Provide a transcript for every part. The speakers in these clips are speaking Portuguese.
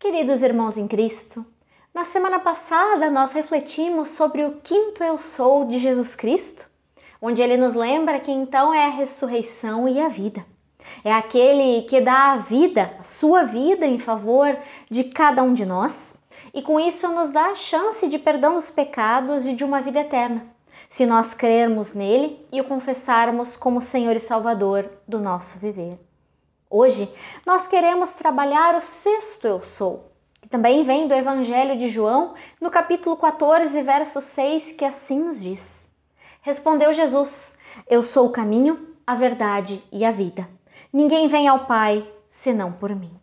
Queridos irmãos em Cristo, na semana passada nós refletimos sobre o quinto eu sou de Jesus Cristo, onde ele nos lembra que então é a ressurreição e a vida. É aquele que dá a vida, a sua vida em favor de cada um de nós, e com isso nos dá a chance de perdão dos pecados e de uma vida eterna, se nós crermos nele e o confessarmos como Senhor e Salvador do nosso viver. Hoje nós queremos trabalhar o sexto eu sou, que também vem do Evangelho de João, no capítulo 14, verso 6, que assim nos diz: Respondeu Jesus: Eu sou o caminho, a verdade e a vida. Ninguém vem ao Pai senão por mim.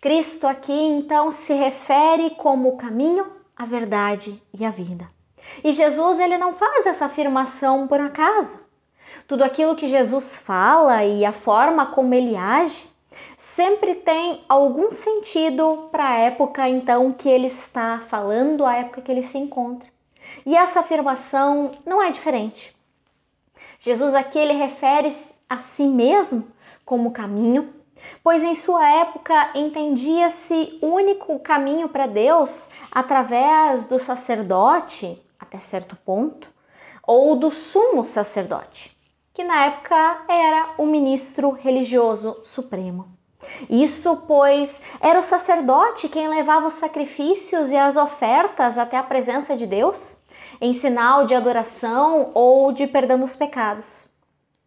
Cristo aqui então se refere como o caminho, a verdade e a vida. E Jesus ele não faz essa afirmação por acaso. Tudo aquilo que Jesus fala e a forma como ele age sempre tem algum sentido para a época então que ele está falando, a época que ele se encontra. E essa afirmação não é diferente. Jesus aqui ele refere a si mesmo como caminho, pois em sua época entendia-se único caminho para Deus através do sacerdote, até certo ponto, ou do sumo sacerdote que na época era o ministro religioso supremo. Isso, pois, era o sacerdote quem levava os sacrifícios e as ofertas até a presença de Deus, em sinal de adoração ou de perdão dos pecados.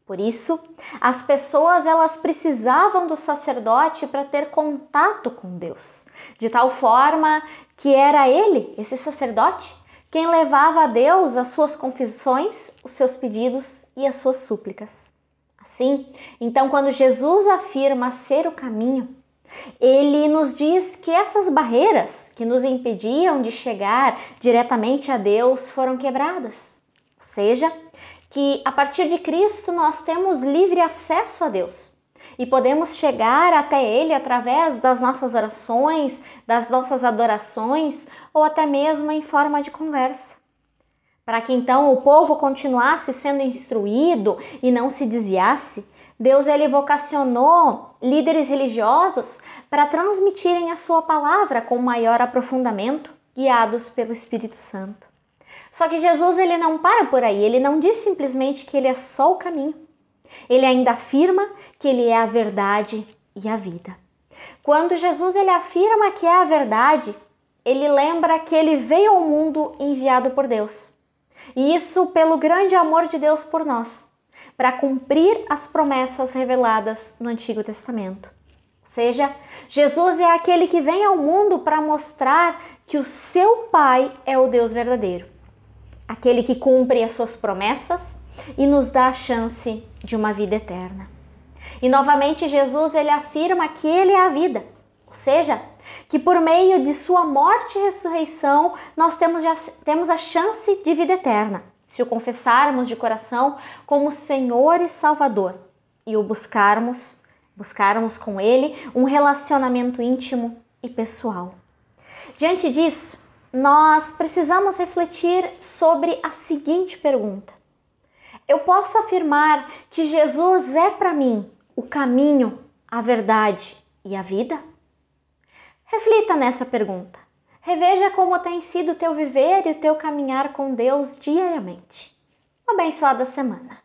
Por isso, as pessoas elas precisavam do sacerdote para ter contato com Deus, de tal forma que era ele, esse sacerdote, quem levava a Deus as suas confissões, os seus pedidos e as suas súplicas. Assim, então, quando Jesus afirma ser o caminho, ele nos diz que essas barreiras que nos impediam de chegar diretamente a Deus foram quebradas. Ou seja, que a partir de Cristo nós temos livre acesso a Deus e podemos chegar até Ele através das nossas orações, das nossas adorações ou até mesmo em forma de conversa. Para que então o povo continuasse sendo instruído e não se desviasse, Deus ele vocacionou líderes religiosos para transmitirem a sua palavra com maior aprofundamento, guiados pelo Espírito Santo. Só que Jesus ele não para por aí, ele não diz simplesmente que ele é só o caminho. Ele ainda afirma que ele é a verdade e a vida. Quando Jesus ele afirma que é a verdade, ele lembra que ele veio ao mundo enviado por Deus. E isso pelo grande amor de Deus por nós, para cumprir as promessas reveladas no Antigo Testamento. Ou seja, Jesus é aquele que vem ao mundo para mostrar que o seu Pai é o Deus verdadeiro, aquele que cumpre as suas promessas e nos dá a chance de uma vida eterna. E novamente Jesus ele afirma que ele é a vida, ou seja, que por meio de sua morte e ressurreição nós temos, já, temos a chance de vida eterna, se o confessarmos de coração como Senhor e Salvador e o buscarmos, buscarmos com ele um relacionamento íntimo e pessoal. Diante disso, nós precisamos refletir sobre a seguinte pergunta: eu posso afirmar que Jesus é para mim o caminho, a verdade e a vida? Reflita nessa pergunta. Reveja como tem sido o teu viver e o teu caminhar com Deus diariamente. Uma abençoada semana.